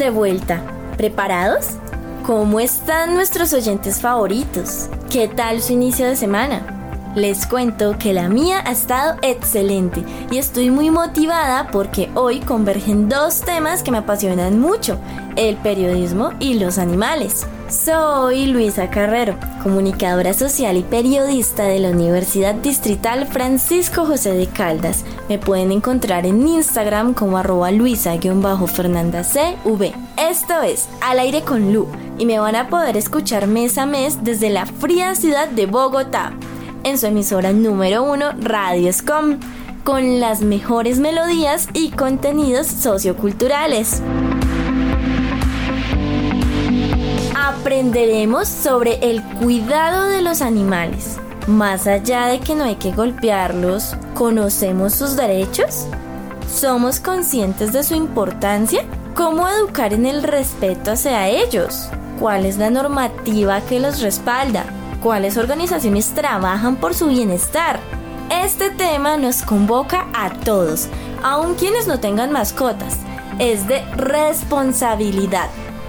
de vuelta. ¿Preparados? ¿Cómo están nuestros oyentes favoritos? ¿Qué tal su inicio de semana? Les cuento que la mía ha estado excelente y estoy muy motivada porque hoy convergen dos temas que me apasionan mucho, el periodismo y los animales. Soy Luisa Carrero, comunicadora social y periodista de la Universidad Distrital Francisco José de Caldas. Me pueden encontrar en Instagram como arroba luisa-fernanda-cv. Esto es Al aire con Lu y me van a poder escuchar mes a mes desde la fría ciudad de Bogotá en su emisora número uno, Radio Scom, con las mejores melodías y contenidos socioculturales. Aprenderemos sobre el cuidado de los animales. Más allá de que no hay que golpearlos, ¿conocemos sus derechos? ¿Somos conscientes de su importancia? ¿Cómo educar en el respeto hacia ellos? ¿Cuál es la normativa que los respalda? Cuáles organizaciones trabajan por su bienestar. Este tema nos convoca a todos, aun quienes no tengan mascotas. Es de responsabilidad.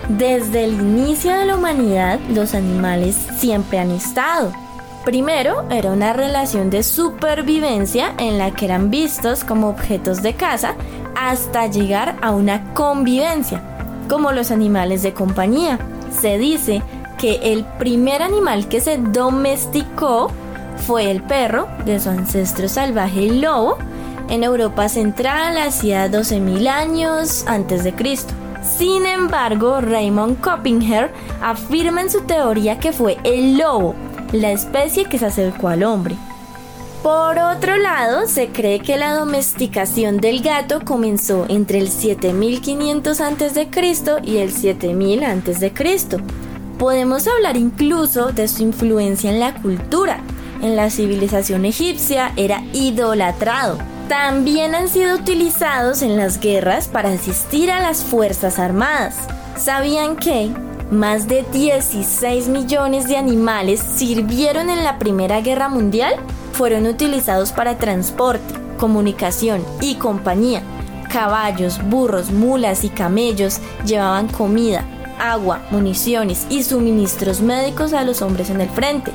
Desde el inicio de la humanidad, los animales siempre han estado. Primero era una relación de supervivencia en la que eran vistos como objetos de caza hasta llegar a una convivencia, como los animales de compañía. Se dice que el primer animal que se domesticó fue el perro de su ancestro salvaje el lobo en Europa Central hacia 12.000 años antes de Cristo. Sin embargo, Raymond Coppinger afirma en su teoría que fue el lobo, la especie que se acercó al hombre. Por otro lado, se cree que la domesticación del gato comenzó entre el 7500 a.C. y el 7000 a.C. Podemos hablar incluso de su influencia en la cultura. En la civilización egipcia era idolatrado. También han sido utilizados en las guerras para asistir a las Fuerzas Armadas. ¿Sabían que más de 16 millones de animales sirvieron en la Primera Guerra Mundial? Fueron utilizados para transporte, comunicación y compañía. Caballos, burros, mulas y camellos llevaban comida, agua, municiones y suministros médicos a los hombres en el frente.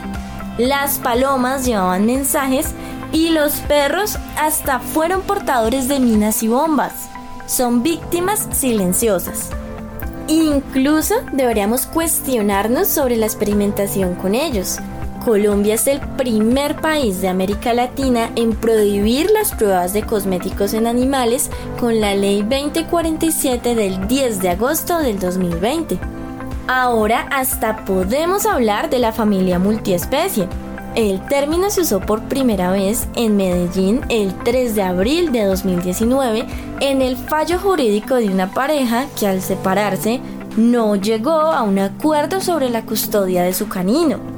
Las palomas llevaban mensajes y los perros hasta fueron portadores de minas y bombas. Son víctimas silenciosas. Incluso deberíamos cuestionarnos sobre la experimentación con ellos. Colombia es el primer país de América Latina en prohibir las pruebas de cosméticos en animales con la Ley 2047 del 10 de agosto del 2020. Ahora hasta podemos hablar de la familia multiespecie. El término se usó por primera vez en Medellín el 3 de abril de 2019 en el fallo jurídico de una pareja que al separarse no llegó a un acuerdo sobre la custodia de su canino.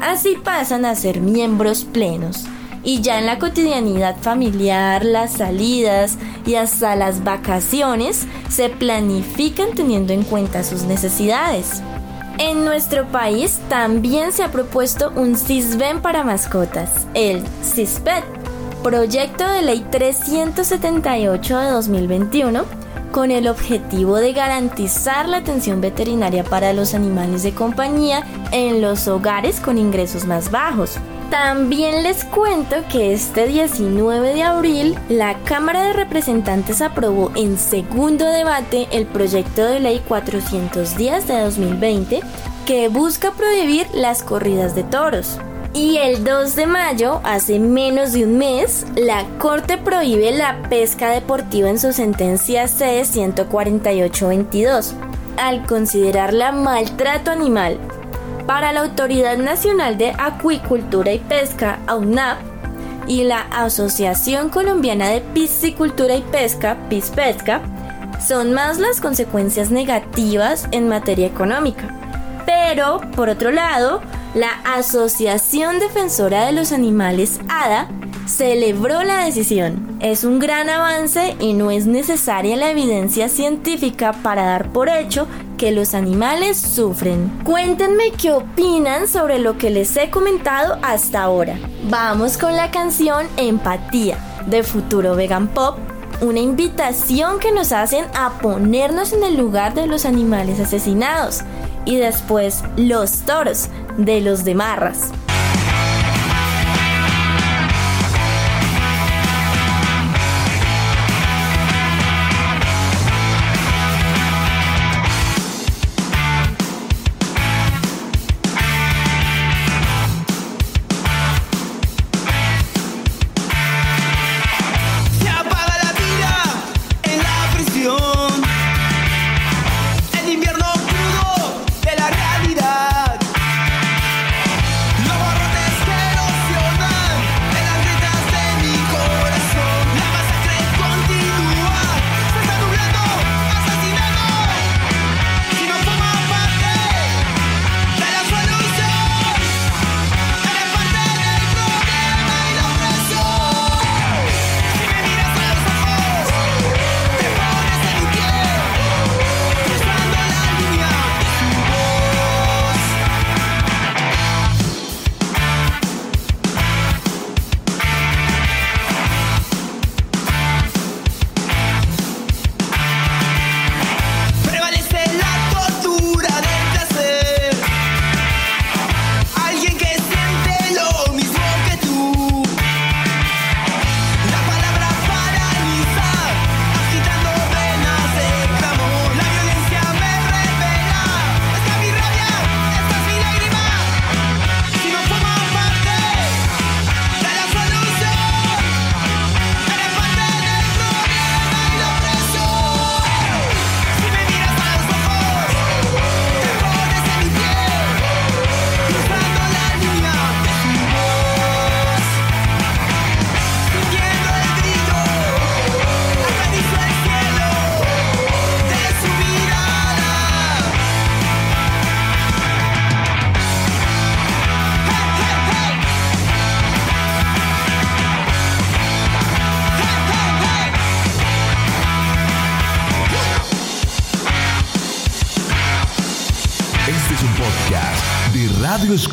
Así pasan a ser miembros plenos. Y ya en la cotidianidad familiar, las salidas y hasta las vacaciones se planifican teniendo en cuenta sus necesidades. En nuestro país también se ha propuesto un CISBEN para mascotas, el CISPET, proyecto de ley 378 de 2021 con el objetivo de garantizar la atención veterinaria para los animales de compañía en los hogares con ingresos más bajos. También les cuento que este 19 de abril la Cámara de Representantes aprobó en segundo debate el proyecto de ley 410 de 2020 que busca prohibir las corridas de toros. Y el 2 de mayo, hace menos de un mes, la Corte prohíbe la pesca deportiva en su sentencia C-148-22, al considerarla maltrato animal. Para la Autoridad Nacional de Acuicultura y Pesca, AUNAP, y la Asociación Colombiana de Piscicultura y Pesca, PISPESCA, son más las consecuencias negativas en materia económica. Pero, por otro lado, la Asociación Defensora de los Animales, ADA, celebró la decisión. Es un gran avance y no es necesaria la evidencia científica para dar por hecho que los animales sufren. Cuéntenme qué opinan sobre lo que les he comentado hasta ahora. Vamos con la canción Empatía de Futuro Vegan Pop una invitación que nos hacen a ponernos en el lugar de los animales asesinados y después los toros de los demarras. con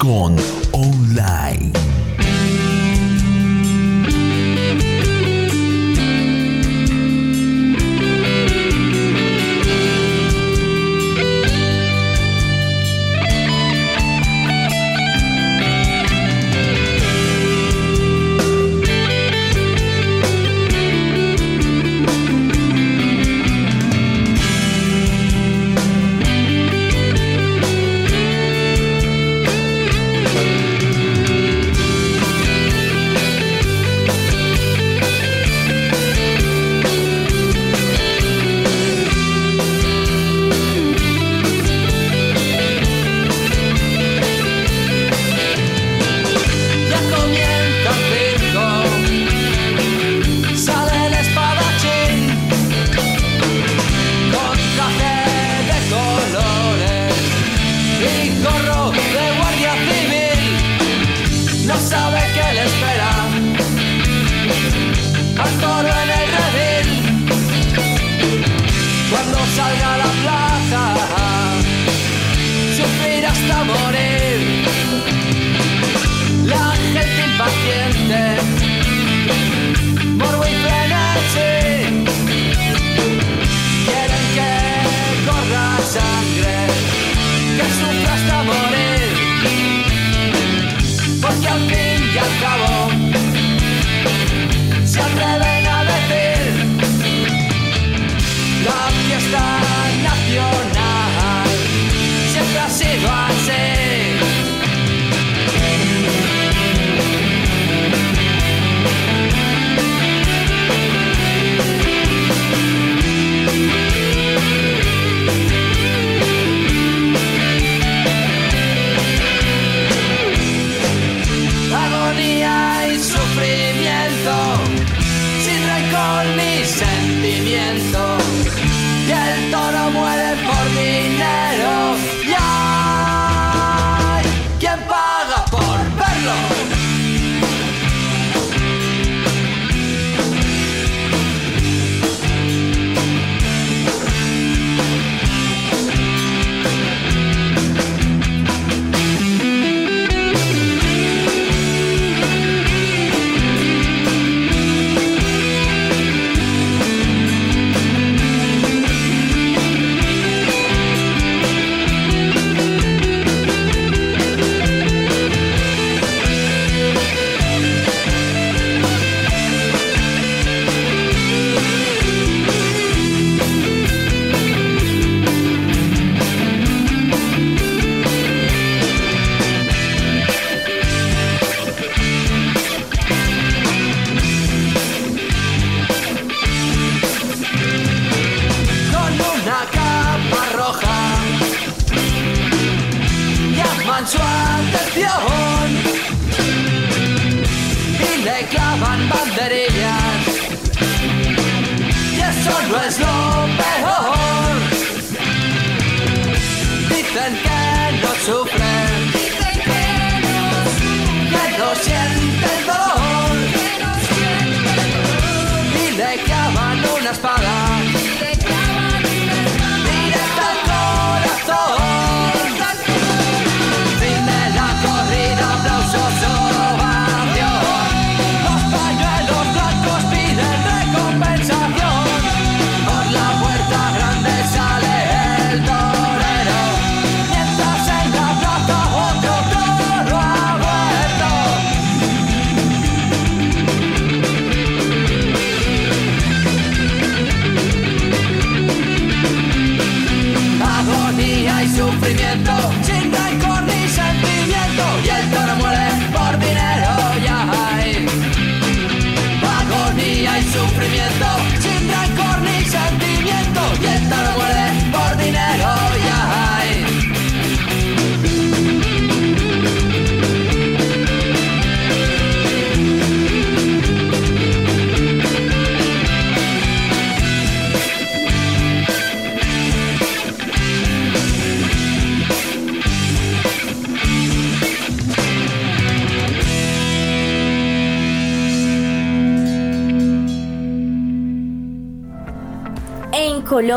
Online.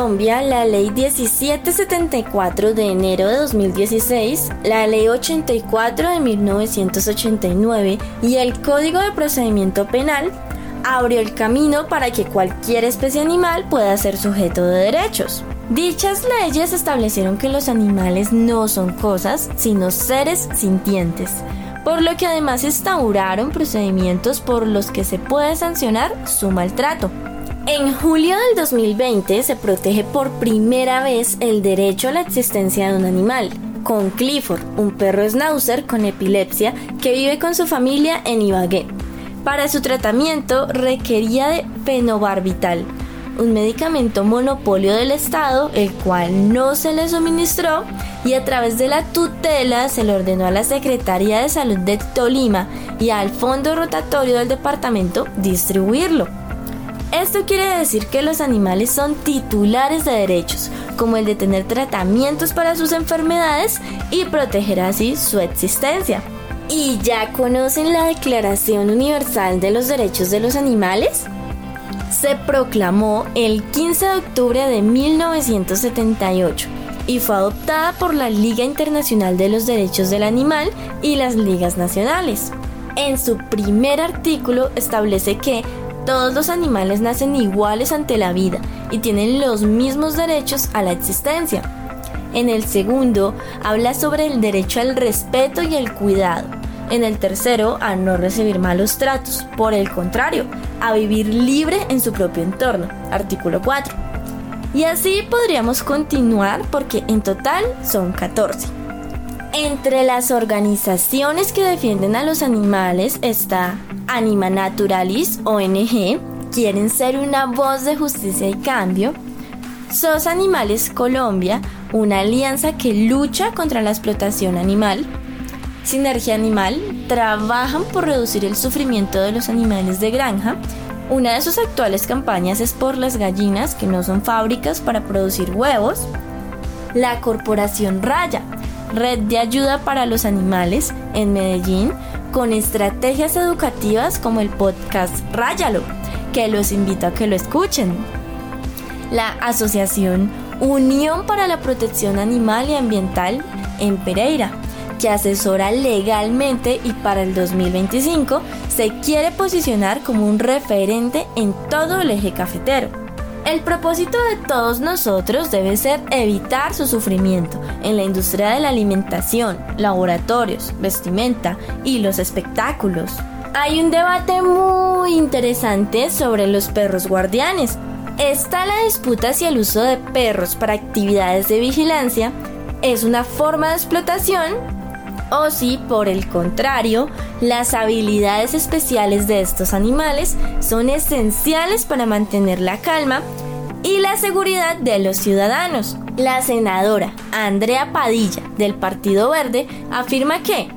Colombia, la ley 1774 de enero de 2016, la ley 84 de 1989 y el Código de Procedimiento Penal abrió el camino para que cualquier especie animal pueda ser sujeto de derechos. Dichas leyes establecieron que los animales no son cosas, sino seres sintientes, por lo que además instauraron procedimientos por los que se puede sancionar su maltrato. En julio del 2020 se protege por primera vez el derecho a la existencia de un animal, con Clifford, un perro schnauzer con epilepsia que vive con su familia en Ibagué. Para su tratamiento requería de fenobarbital, un medicamento monopolio del Estado, el cual no se le suministró y a través de la tutela se le ordenó a la Secretaría de Salud de Tolima y al Fondo Rotatorio del departamento distribuirlo. Esto quiere decir que los animales son titulares de derechos, como el de tener tratamientos para sus enfermedades y proteger así su existencia. ¿Y ya conocen la Declaración Universal de los Derechos de los Animales? Se proclamó el 15 de octubre de 1978 y fue adoptada por la Liga Internacional de los Derechos del Animal y las ligas nacionales. En su primer artículo establece que todos los animales nacen iguales ante la vida y tienen los mismos derechos a la existencia. En el segundo habla sobre el derecho al respeto y el cuidado. En el tercero a no recibir malos tratos. Por el contrario, a vivir libre en su propio entorno. Artículo 4. Y así podríamos continuar porque en total son 14. Entre las organizaciones que defienden a los animales está Anima Naturalis, ONG, quieren ser una voz de justicia y cambio. SOS Animales Colombia, una alianza que lucha contra la explotación animal. Sinergia Animal, trabajan por reducir el sufrimiento de los animales de granja. Una de sus actuales campañas es por las gallinas, que no son fábricas para producir huevos. La Corporación Raya, red de ayuda para los animales en Medellín, con estrategias educativas como el podcast Ráyalo, que los invito a que lo escuchen. La Asociación Unión para la Protección Animal y Ambiental en Pereira, que asesora legalmente y para el 2025 se quiere posicionar como un referente en todo el eje cafetero. El propósito de todos nosotros debe ser evitar su sufrimiento en la industria de la alimentación, laboratorios, vestimenta y los espectáculos. Hay un debate muy interesante sobre los perros guardianes. Está la disputa si el uso de perros para actividades de vigilancia es una forma de explotación o si, por el contrario, las habilidades especiales de estos animales son esenciales para mantener la calma y la seguridad de los ciudadanos. La senadora Andrea Padilla del Partido Verde afirma que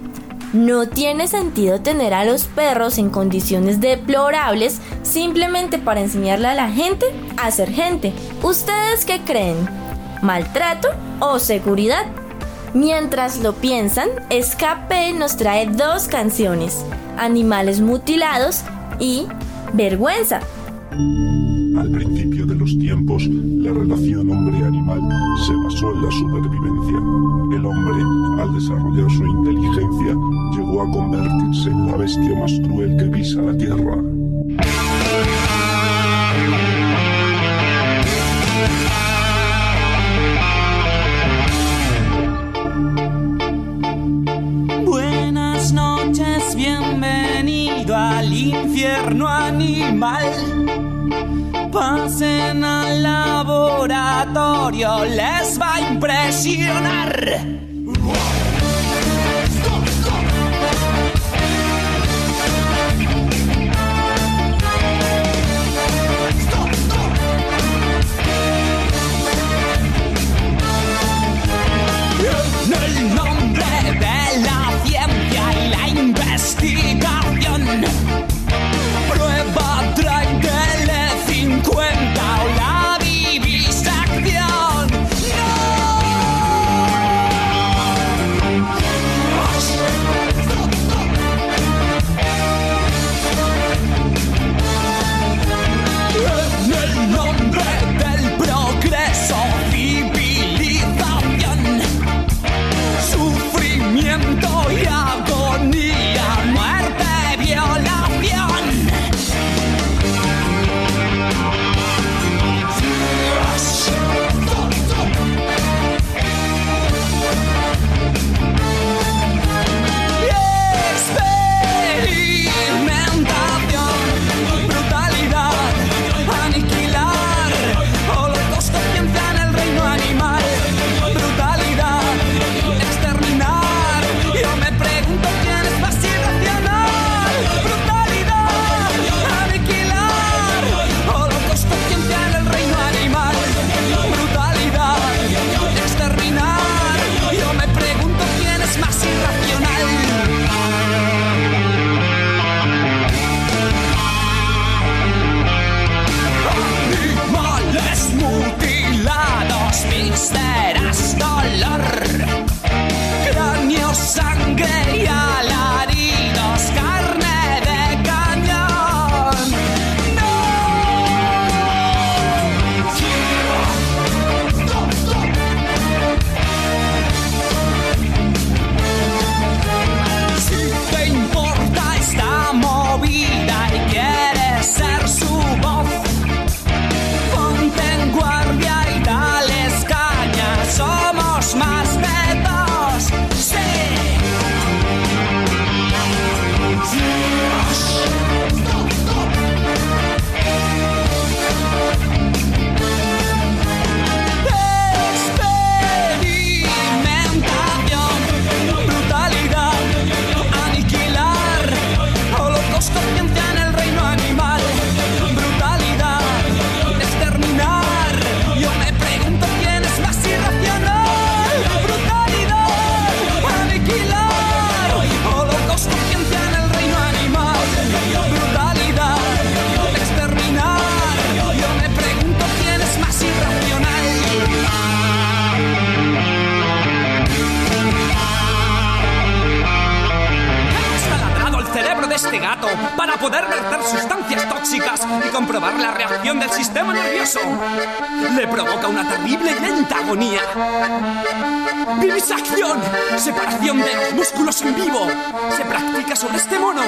no tiene sentido tener a los perros en condiciones deplorables simplemente para enseñarle a la gente a ser gente. ¿Ustedes qué creen? ¿Maltrato o seguridad? Mientras lo piensan, Escape nos trae dos canciones, Animales Mutilados y Vergüenza. Al principio de los tiempos, la relación hombre-animal se basó en la supervivencia. El hombre, al desarrollar su inteligencia, llegó a convertirse en la bestia más cruel que pisa la tierra. Infierno animal. Pasen al laboratorio, les va a impresionar. El nombre de la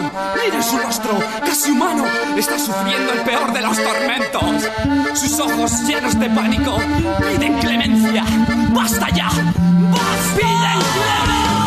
mono. Miren su rostro, casi humano. Está sufriendo el peor de los tormentos. Sus ojos llenos de pánico piden clemencia. ¡Basta ya! ¡Basta! ¡Piden clemencia!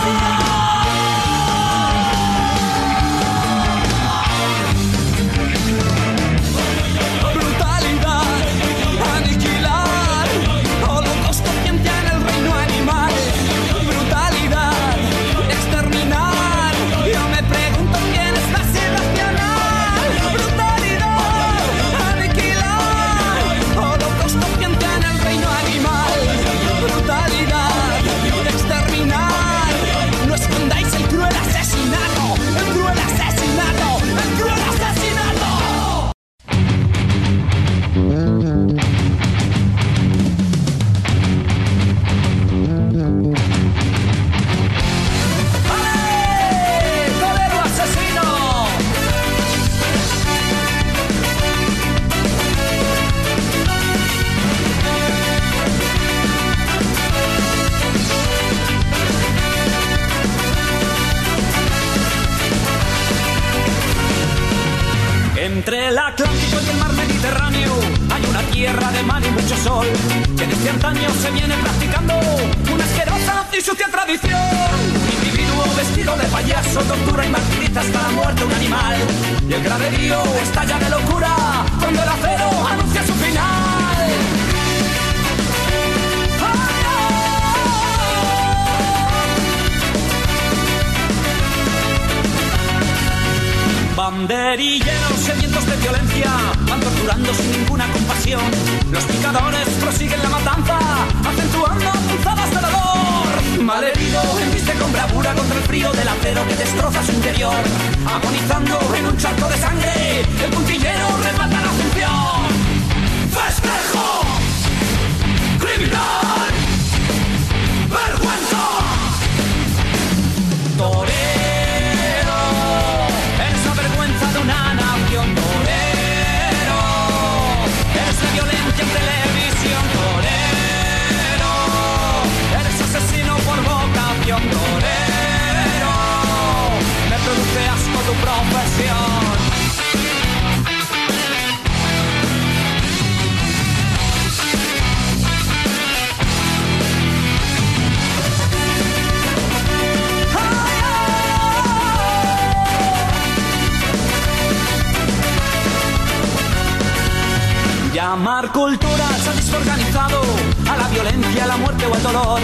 Organizado, a la violencia, a la muerte o al dolor,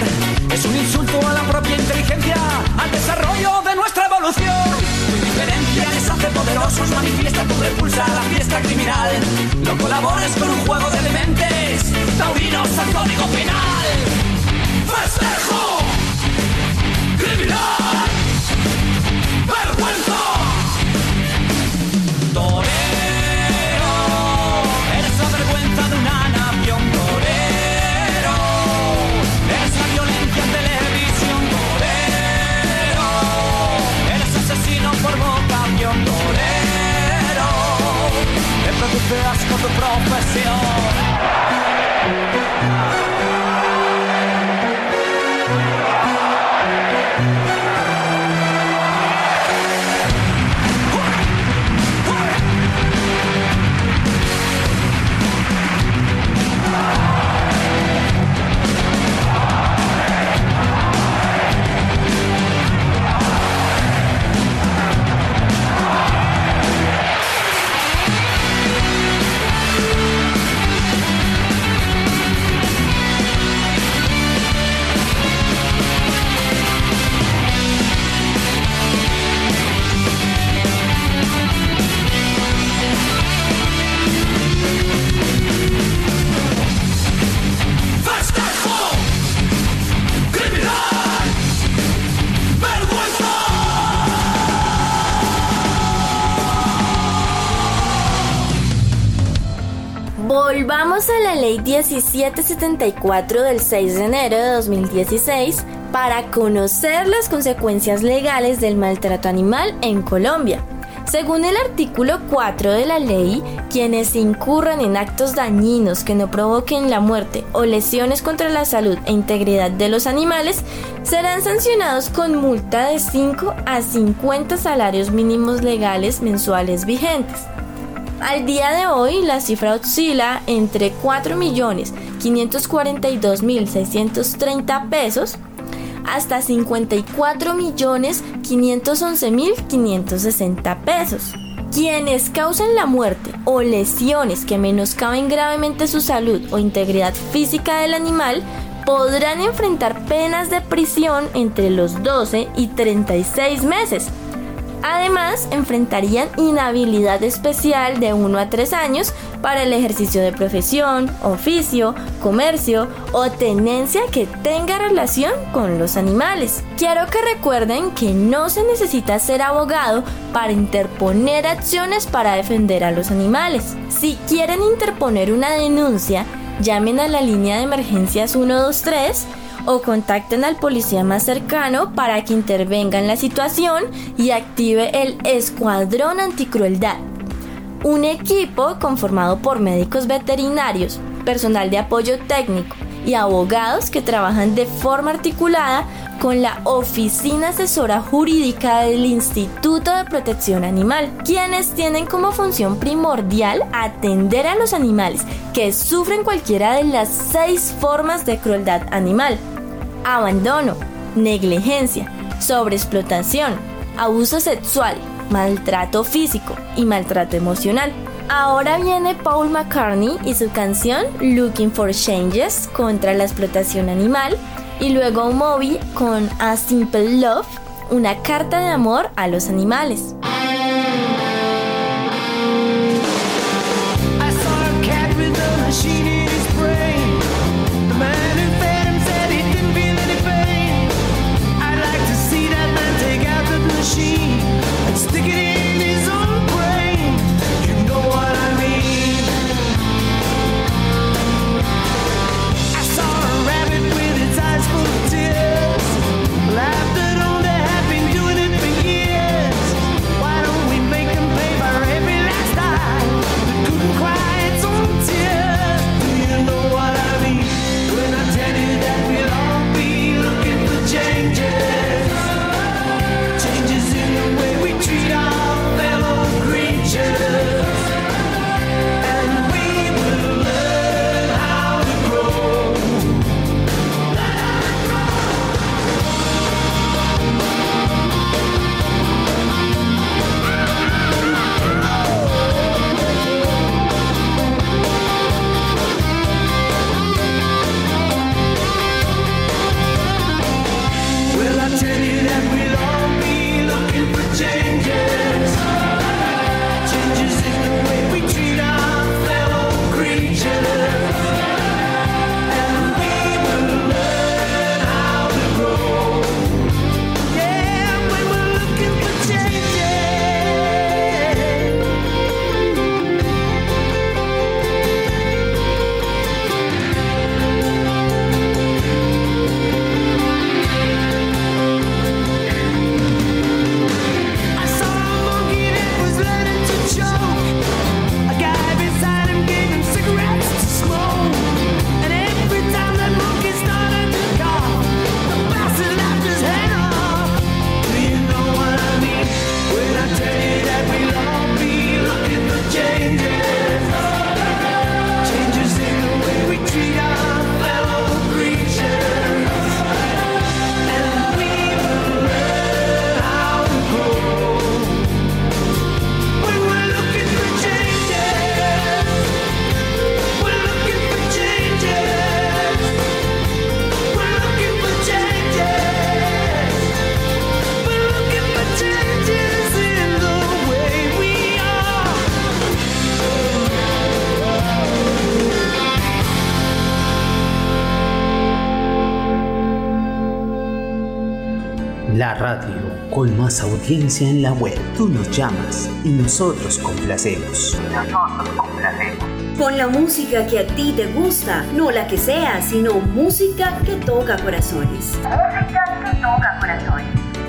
es un insulto a la propia inteligencia, al desarrollo de nuestra evolución. Tu indiferencia les hace poderosos, manifiesta tu repulsa a la fiesta criminal. No colabores con un juego de dementes, taurinos al código penal. ¡Festejo! ¡Criminal! Me produce asco tu Volvamos a la ley 1774 del 6 de enero de 2016 para conocer las consecuencias legales del maltrato animal en Colombia. Según el artículo 4 de la ley, quienes incurran en actos dañinos que no provoquen la muerte o lesiones contra la salud e integridad de los animales serán sancionados con multa de 5 a 50 salarios mínimos legales mensuales vigentes. Al día de hoy, la cifra oscila entre 4.542.630 pesos hasta 54.511.560 pesos. Quienes causen la muerte o lesiones que menoscaben gravemente su salud o integridad física del animal podrán enfrentar penas de prisión entre los 12 y 36 meses. Además, enfrentarían inhabilidad especial de 1 a 3 años para el ejercicio de profesión, oficio, comercio o tenencia que tenga relación con los animales. Quiero que recuerden que no se necesita ser abogado para interponer acciones para defender a los animales. Si quieren interponer una denuncia, llamen a la línea de emergencias 123 o contacten al policía más cercano para que intervenga en la situación y active el Escuadrón Anticrueldad. Un equipo conformado por médicos veterinarios, personal de apoyo técnico y abogados que trabajan de forma articulada con la Oficina Asesora Jurídica del Instituto de Protección Animal, quienes tienen como función primordial atender a los animales que sufren cualquiera de las seis formas de crueldad animal. Abandono, negligencia, sobreexplotación, abuso sexual, maltrato físico y maltrato emocional. Ahora viene Paul McCartney y su canción Looking for Changes contra la explotación animal y luego Moby con A Simple Love, una carta de amor a los animales. Más audiencia en la web. Tú nos llamas y nosotros complacemos. Con la música que a ti te gusta, no la que sea, sino música que toca corazones.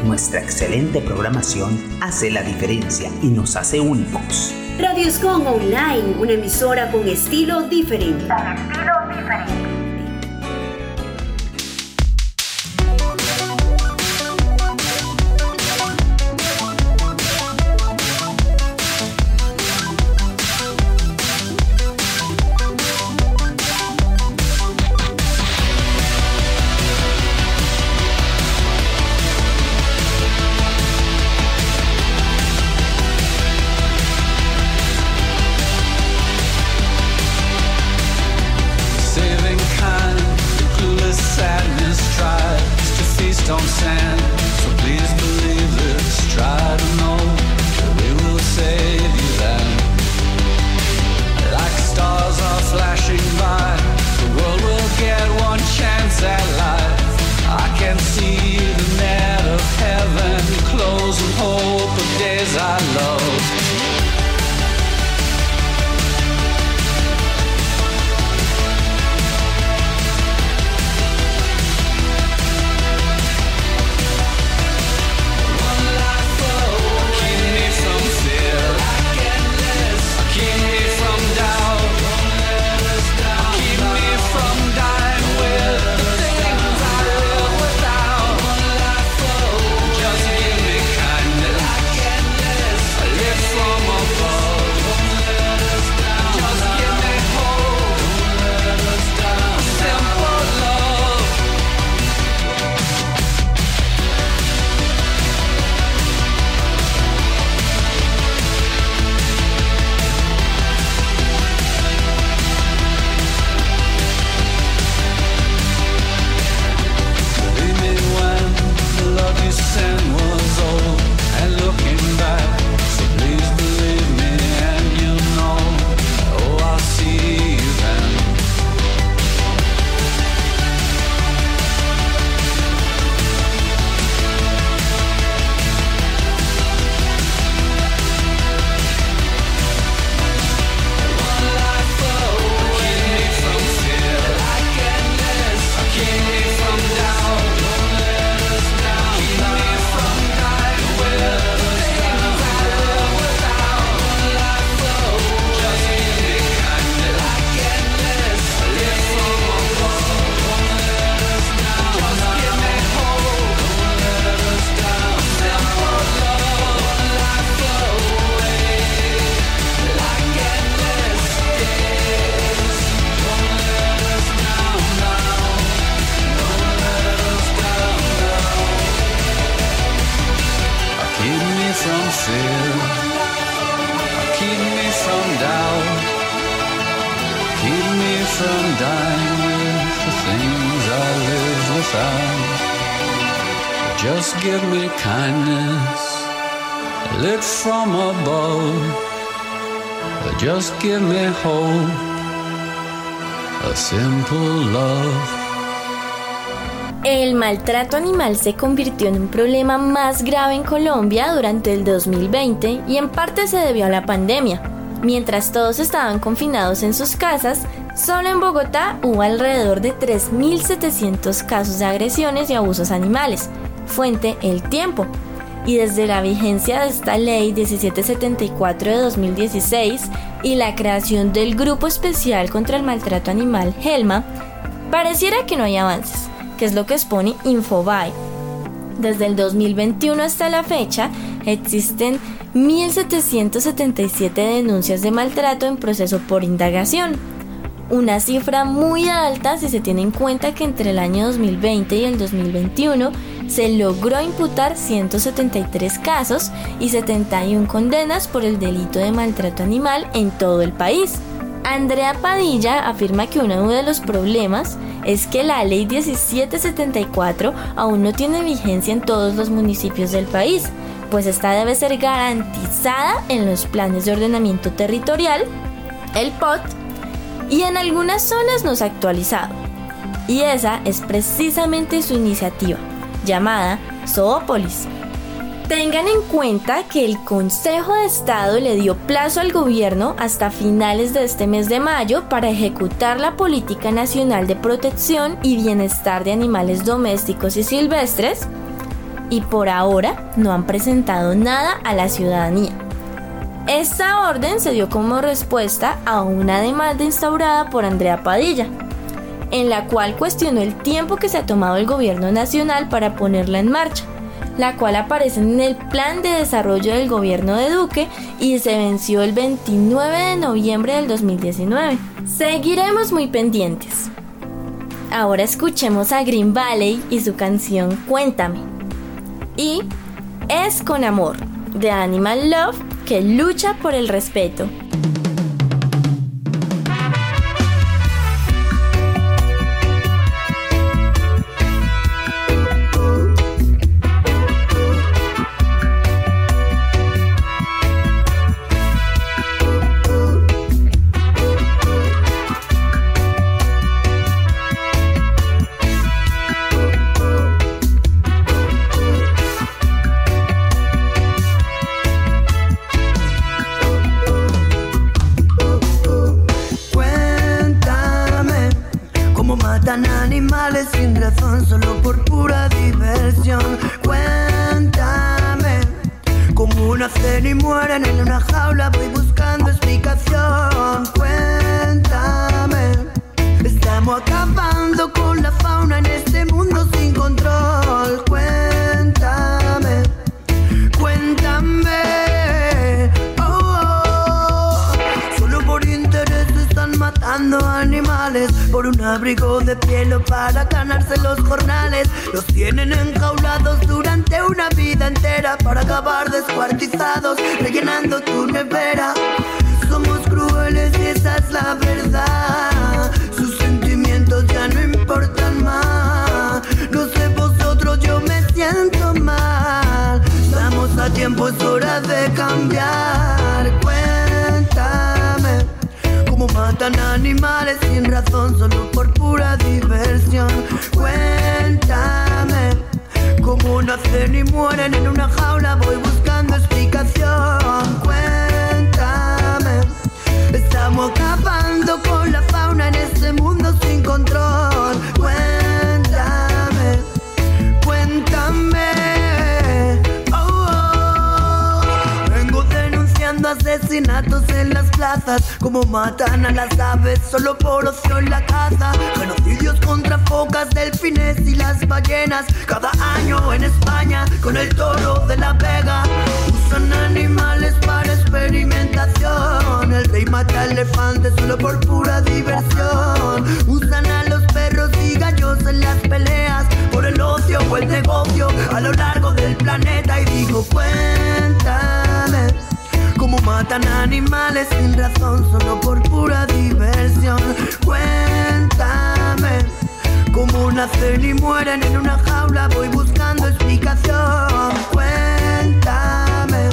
Nuestra excelente programación hace la diferencia y nos hace únicos. Radio Escon Online, una emisora con estilo diferente. Maltrato animal se convirtió en un problema más grave en Colombia durante el 2020 y en parte se debió a la pandemia. Mientras todos estaban confinados en sus casas, solo en Bogotá hubo alrededor de 3.700 casos de agresiones y abusos animales. Fuente El Tiempo. Y desde la vigencia de esta ley 1774 de 2016 y la creación del Grupo Especial contra el Maltrato Animal, HELMA, pareciera que no hay avances que es lo que expone Infobae. Desde el 2021 hasta la fecha, existen 1.777 denuncias de maltrato en proceso por indagación. Una cifra muy alta si se tiene en cuenta que entre el año 2020 y el 2021 se logró imputar 173 casos y 71 condenas por el delito de maltrato animal en todo el país. Andrea Padilla afirma que uno de los problemas es que la ley 1774 aún no tiene vigencia en todos los municipios del país, pues esta debe ser garantizada en los planes de ordenamiento territorial, el POT, y en algunas zonas no se ha actualizado. Y esa es precisamente su iniciativa, llamada Zoopolis. Tengan en cuenta que el Consejo de Estado le dio plazo al gobierno hasta finales de este mes de mayo para ejecutar la Política Nacional de Protección y Bienestar de Animales Domésticos y Silvestres y por ahora no han presentado nada a la ciudadanía. Esta orden se dio como respuesta a una demanda instaurada por Andrea Padilla, en la cual cuestionó el tiempo que se ha tomado el gobierno nacional para ponerla en marcha la cual aparece en el Plan de Desarrollo del Gobierno de Duque y se venció el 29 de noviembre del 2019. Seguiremos muy pendientes. Ahora escuchemos a Green Valley y su canción Cuéntame. Y Es con Amor, de Animal Love, que lucha por el respeto. Animales sin razón, solo por pura diversión. Cuéntame cómo nacen y mueren en una jaula, voy buscando explicación. Cuéntame, estamos acabando con la fauna en este mundo un abrigo de piel o para ganarse los jornales. Los tienen enjaulados durante una vida entera para acabar descuartizados, rellenando tu nevera. Somos crueles y esa es la verdad. Sus sentimientos ya no importan más. No sé vosotros, yo me siento mal. Estamos a tiempo, es hora de cambiar. Matan animales sin razón, solo por pura diversión. Cuéntame cómo nacen y mueren en una jaula, voy buscando explicación. Cuéntame, estamos acabando con la asesinatos en las plazas, como matan a las aves solo por ocio en la caza. Genocidios contra focas, delfines y las ballenas. Cada año en España, con el toro de la vega, usan animales para experimentación. El rey mata elefantes solo por pura diversión. Usan a los perros y gallos en las peleas por el ocio o el negocio a lo largo del planeta. Y digo, cómo Matan animales sin razón, solo por pura diversión. Cuéntame cómo nacen y mueren en una jaula. Voy buscando explicación. Cuéntame,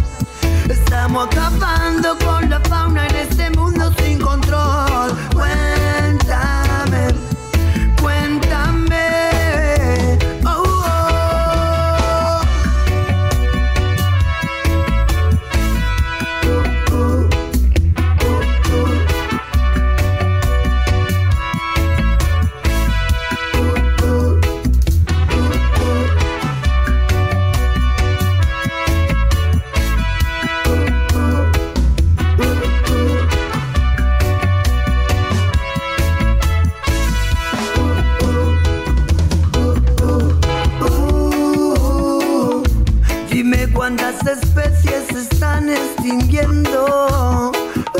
estamos acabando con la fauna en este mundo sin control. Cuéntame,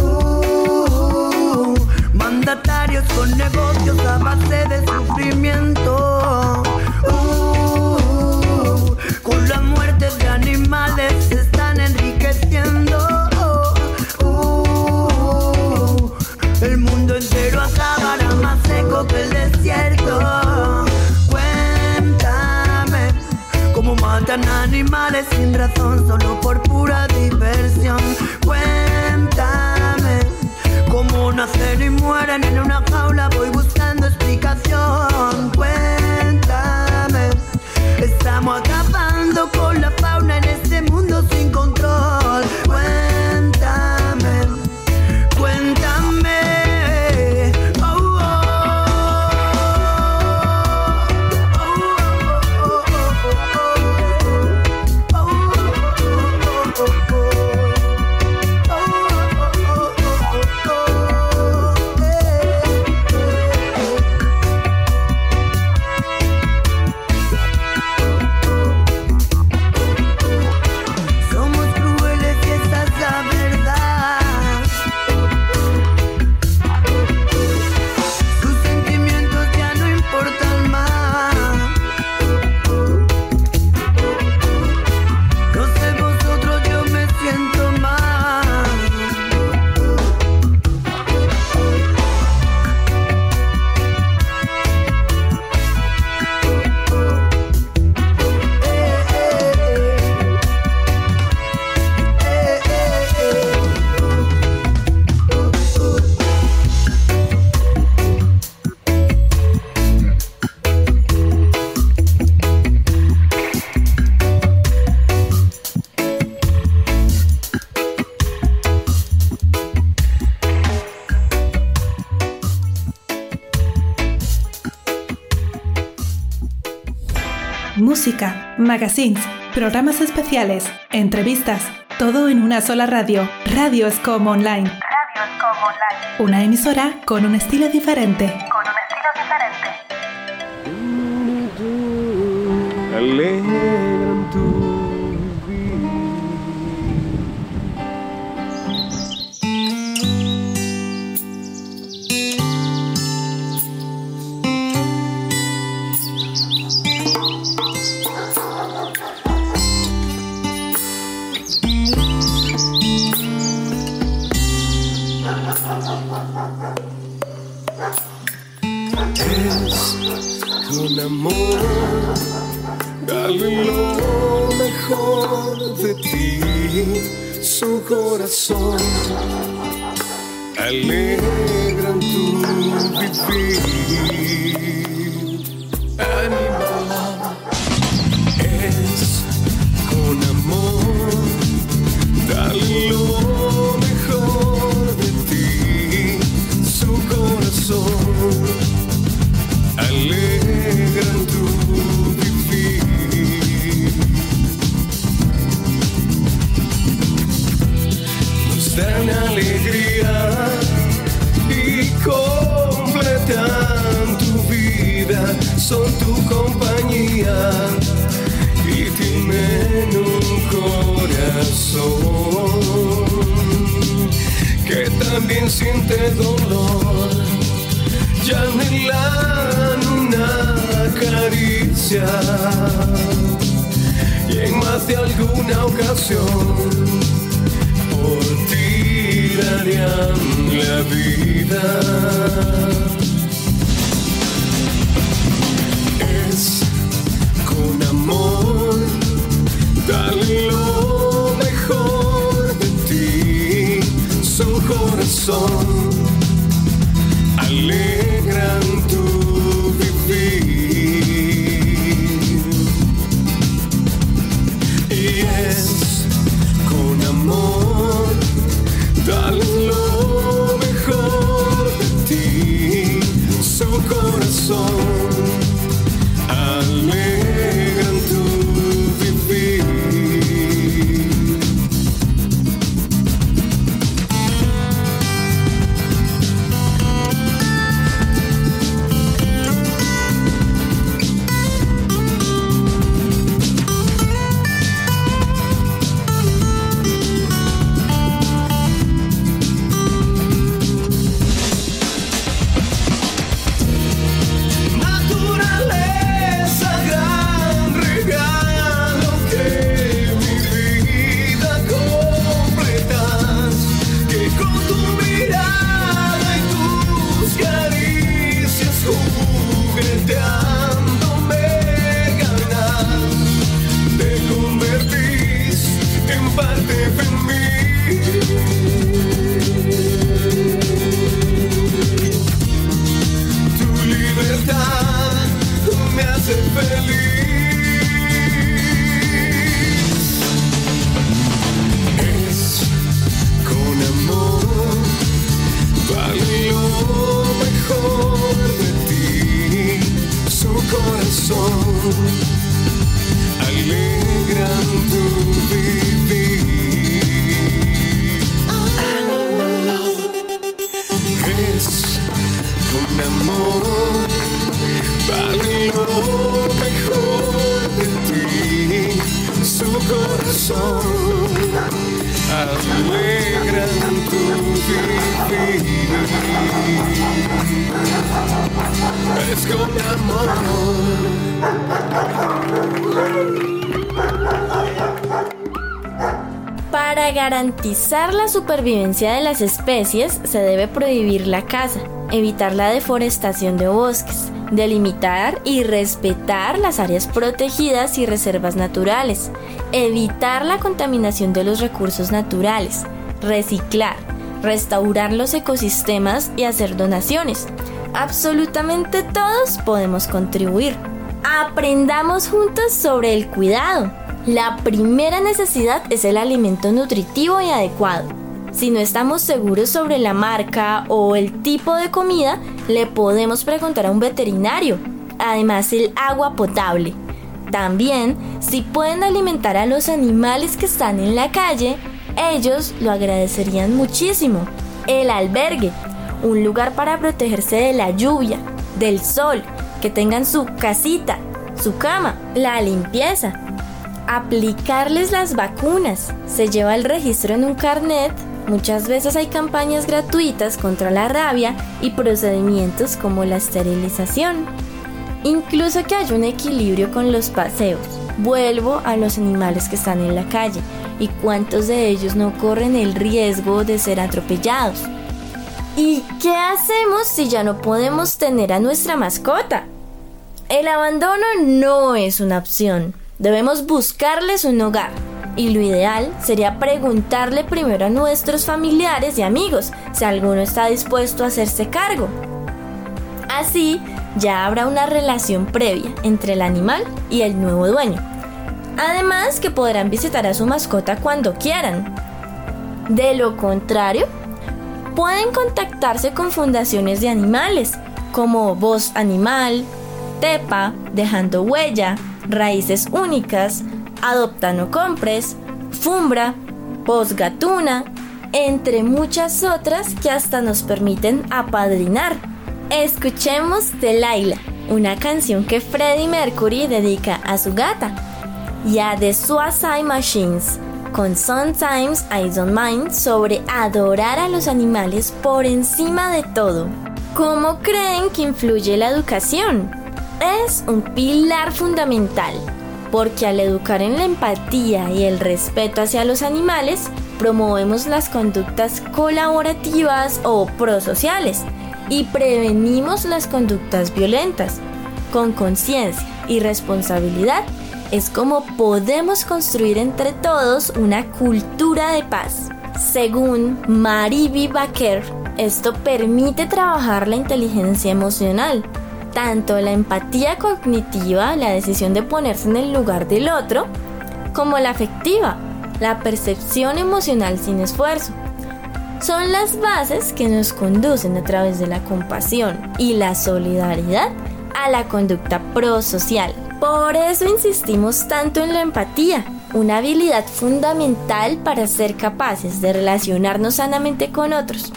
Uh, mandatarios con negocios a base de sufrimiento. Uh, con la muerte de animales se están enriqueciendo. Uh, el mundo entero acabará más seco que el desierto. Cuéntame cómo matan animales sin razón solo por pura mueren en una jaula. Voy magazines, programas especiales, entrevistas, todo en una sola radio. Radio Escom Online. Radio Escom Online. Una emisora con un estilo diferente. Amor, dale lo mejor de ti, su corazón. Alegran tu vivir. que también siente dolor. Llámenla una caricia y en más de alguna ocasión por ti darían la vida. Es con amor, dale corazón. Para garantizar la supervivencia de las especies se debe prohibir la caza, evitar la deforestación de bosques, delimitar y respetar las áreas protegidas y reservas naturales, evitar la contaminación de los recursos naturales, reciclar, restaurar los ecosistemas y hacer donaciones. Absolutamente todos podemos contribuir. Aprendamos juntos sobre el cuidado. La primera necesidad es el alimento nutritivo y adecuado. Si no estamos seguros sobre la marca o el tipo de comida, le podemos preguntar a un veterinario. Además, el agua potable. También, si pueden alimentar a los animales que están en la calle, ellos lo agradecerían muchísimo. El albergue, un lugar para protegerse de la lluvia, del sol, que tengan su casita, su cama, la limpieza. Aplicarles las vacunas. Se lleva el registro en un carnet. Muchas veces hay campañas gratuitas contra la rabia y procedimientos como la esterilización. Incluso que haya un equilibrio con los paseos. Vuelvo a los animales que están en la calle y cuántos de ellos no corren el riesgo de ser atropellados. ¿Y qué hacemos si ya no podemos tener a nuestra mascota? El abandono no es una opción. Debemos buscarles un hogar. Y lo ideal sería preguntarle primero a nuestros familiares y amigos si alguno está dispuesto a hacerse cargo. Así ya habrá una relación previa entre el animal y el nuevo dueño. Además que podrán visitar a su mascota cuando quieran. De lo contrario, pueden contactarse con fundaciones de animales como Voz Animal, Tepa, Dejando Huella, Raíces Únicas, Adopta No Compres, Fumbra, Voz Gatuna, entre muchas otras que hasta nos permiten apadrinar. Escuchemos Delilah, una canción que Freddie Mercury dedica a su gata, y a The Suicide Machines, con Sometimes I Don't Mind sobre adorar a los animales por encima de todo. ¿Cómo creen que influye la educación? Es un pilar fundamental, porque al educar en la empatía y el respeto hacia los animales, promovemos las conductas colaborativas o prosociales y prevenimos las conductas violentas. Con conciencia y responsabilidad es como podemos construir entre todos una cultura de paz. Según Mariby Baker, esto permite trabajar la inteligencia emocional, tanto la empatía cognitiva, la decisión de ponerse en el lugar del otro, como la afectiva, la percepción emocional sin esfuerzo. Son las bases que nos conducen a través de la compasión y la solidaridad a la conducta prosocial. Por eso insistimos tanto en la empatía, una habilidad fundamental para ser capaces de relacionarnos sanamente con otros.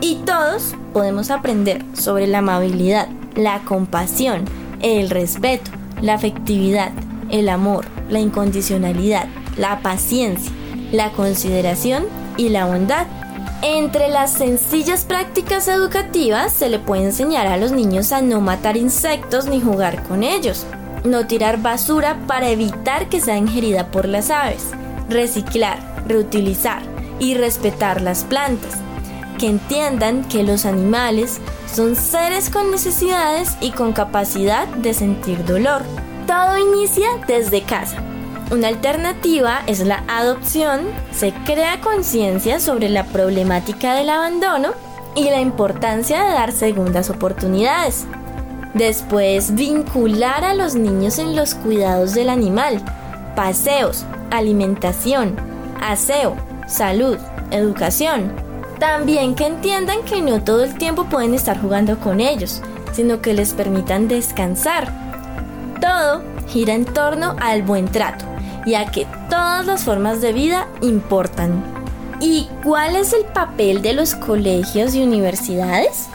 Y todos podemos aprender sobre la amabilidad, la compasión, el respeto, la afectividad, el amor, la incondicionalidad, la paciencia, la consideración y la bondad. Entre las sencillas prácticas educativas se le puede enseñar a los niños a no matar insectos ni jugar con ellos, no tirar basura para evitar que sea ingerida por las aves, reciclar, reutilizar y respetar las plantas, que entiendan que los animales son seres con necesidades y con capacidad de sentir dolor. Todo inicia desde casa. Una alternativa es la adopción, se crea conciencia sobre la problemática del abandono y la importancia de dar segundas oportunidades. Después, vincular a los niños en los cuidados del animal, paseos, alimentación, aseo, salud, educación. También que entiendan que no todo el tiempo pueden estar jugando con ellos, sino que les permitan descansar. Todo gira en torno al buen trato, ya que todas las formas de vida importan. ¿Y cuál es el papel de los colegios y universidades?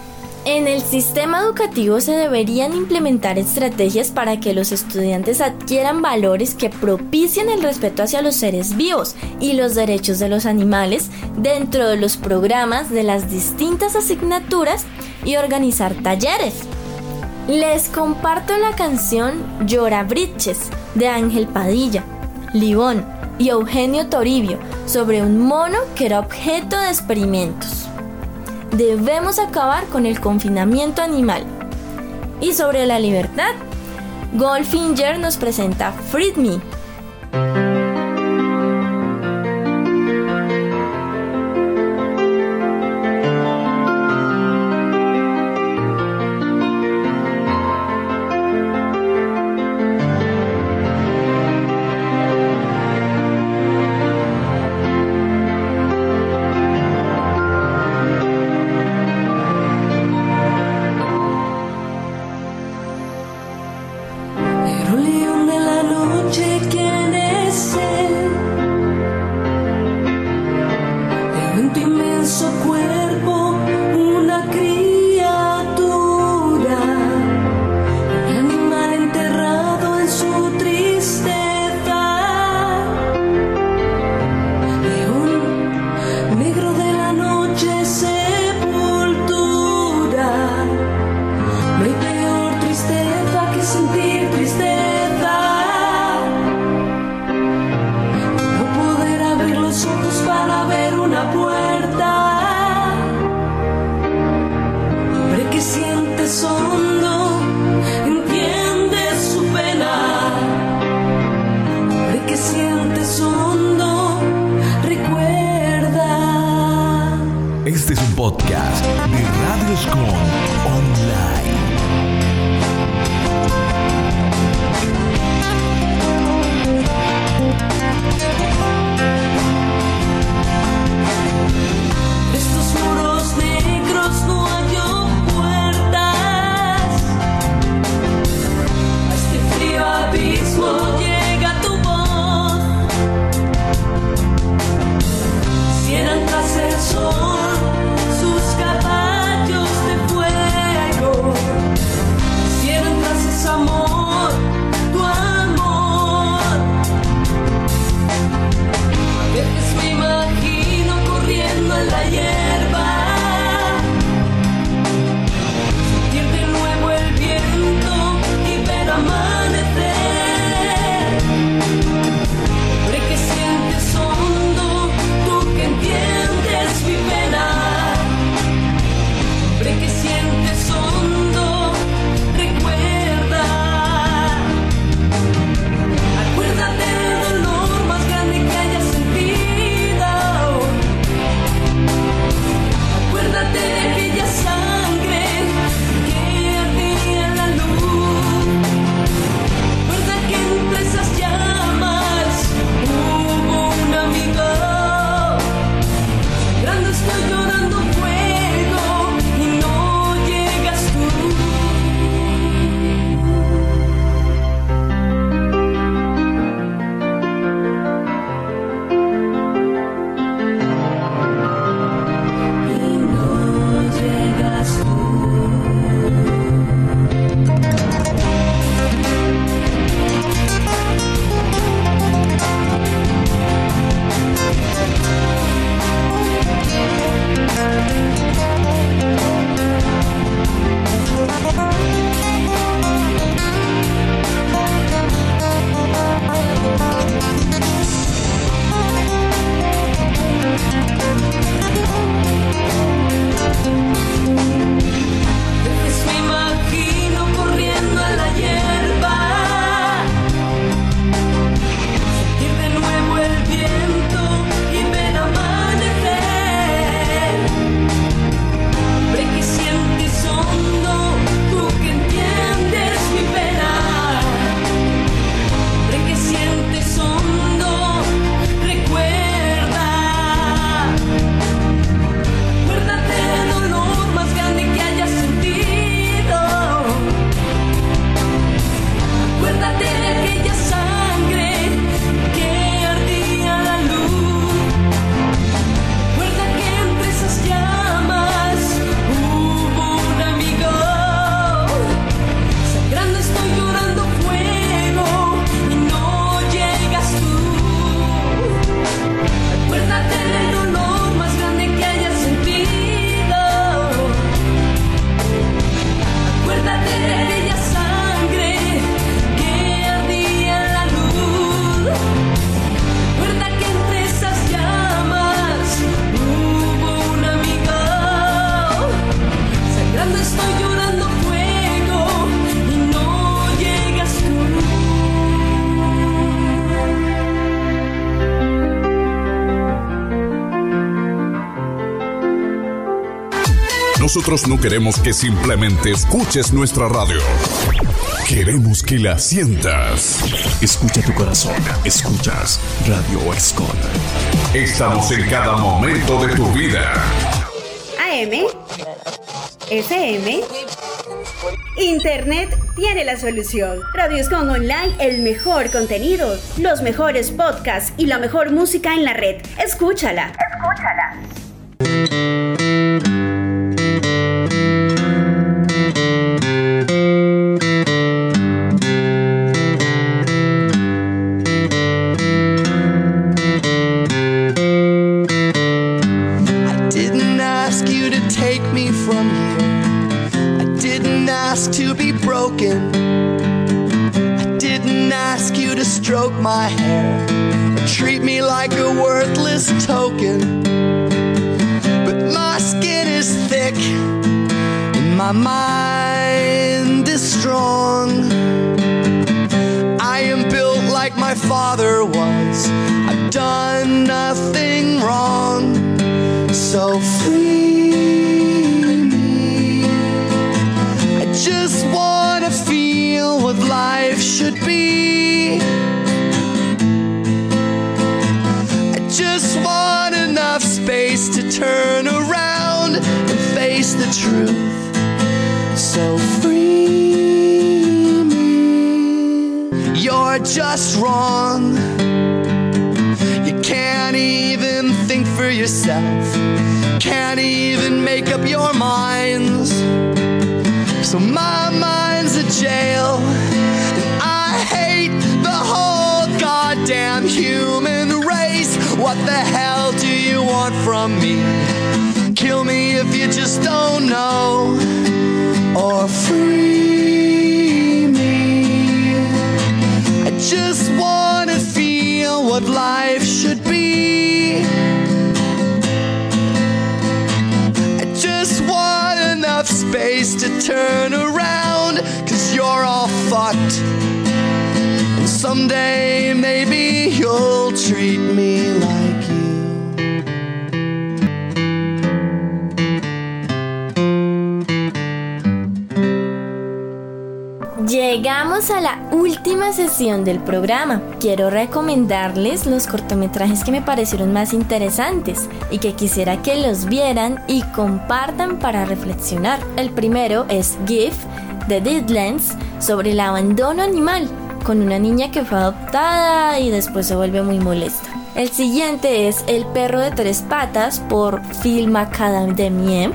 En el sistema educativo se deberían implementar estrategias para que los estudiantes adquieran valores que propicien el respeto hacia los seres vivos y los derechos de los animales dentro de los programas de las distintas asignaturas y organizar talleres. Les comparto la canción Llora Briches de Ángel Padilla, Libón y Eugenio Toribio sobre un mono que era objeto de experimentos debemos acabar con el confinamiento animal. Y sobre la libertad, Goldfinger nos presenta Free Me. Nosotros no queremos que simplemente escuches nuestra radio. Queremos que la sientas. Escucha tu corazón. Escuchas Radio Escon. Estamos en cada momento de tu vida. AM, FM, Internet tiene la solución. Radios con Online, el mejor contenido, los mejores podcasts y la mejor música en la red. Escúchala. To stroke my hair or treat me like a worthless token. But my skin is thick and my mind is strong. I am built like my father was. I've done nothing wrong. So free turn around and face the truth. So free me. You're just wrong. You can't even think for yourself. Can't even make up your minds. So my mind's a jail. And I hate the whole goddamn human want from me? Kill me if you just don't know. Or free me. I just wanna feel what life should be. I just want enough space to turn around, cause you're all fucked. And someday maybe you'll treat me like Llegamos a la última sesión del programa. Quiero recomendarles los cortometrajes que me parecieron más interesantes y que quisiera que los vieran y compartan para reflexionar. El primero es GIF de Deadlands sobre el abandono animal con una niña que fue adoptada y después se vuelve muy molesta. El siguiente es El perro de tres patas por Film Academie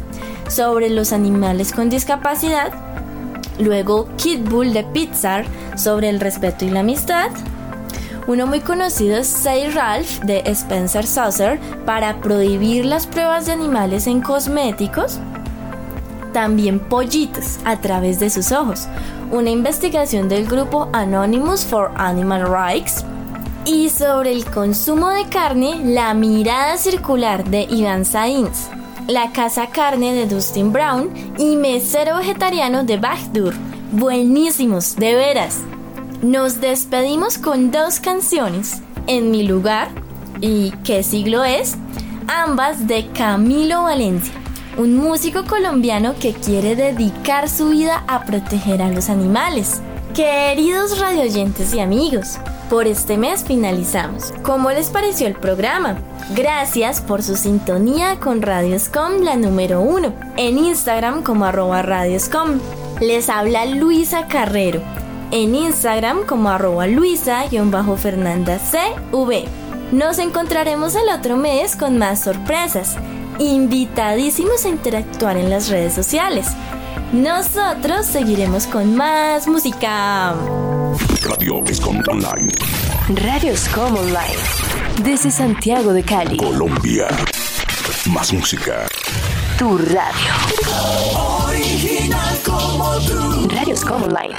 sobre los animales con discapacidad Luego Kid Bull de Pixar sobre el respeto y la amistad. Uno muy conocido es Say Ralph de Spencer Saucer para prohibir las pruebas de animales en cosméticos. También Pollitos a través de sus ojos, una investigación del grupo Anonymous for Animal Rights. Y sobre el consumo de carne, la mirada circular de Ivan Sainz la Casa Carne de Dustin Brown y Mesero Vegetariano de Bagdur. Buenísimos, de veras. Nos despedimos con dos canciones, En mi lugar y ¿Qué siglo es? Ambas de Camilo Valencia, un músico colombiano que quiere dedicar su vida a proteger a los animales. Queridos radioyentes y amigos, por este mes finalizamos. ¿Cómo les pareció el programa? Gracias por su sintonía con Radioscom, la número uno, en Instagram como arroba Radioscom. Les habla Luisa Carrero, en Instagram como arroba Luisa-Fernanda CV. Nos encontraremos el otro mes con más sorpresas, invitadísimos a interactuar en las redes sociales. Nosotros seguiremos con más música. Radio Escom Online. Radioscom Online. Desde Santiago de Cali. Colombia. Más música. Tu radio. Original como tú. Radioscom Online.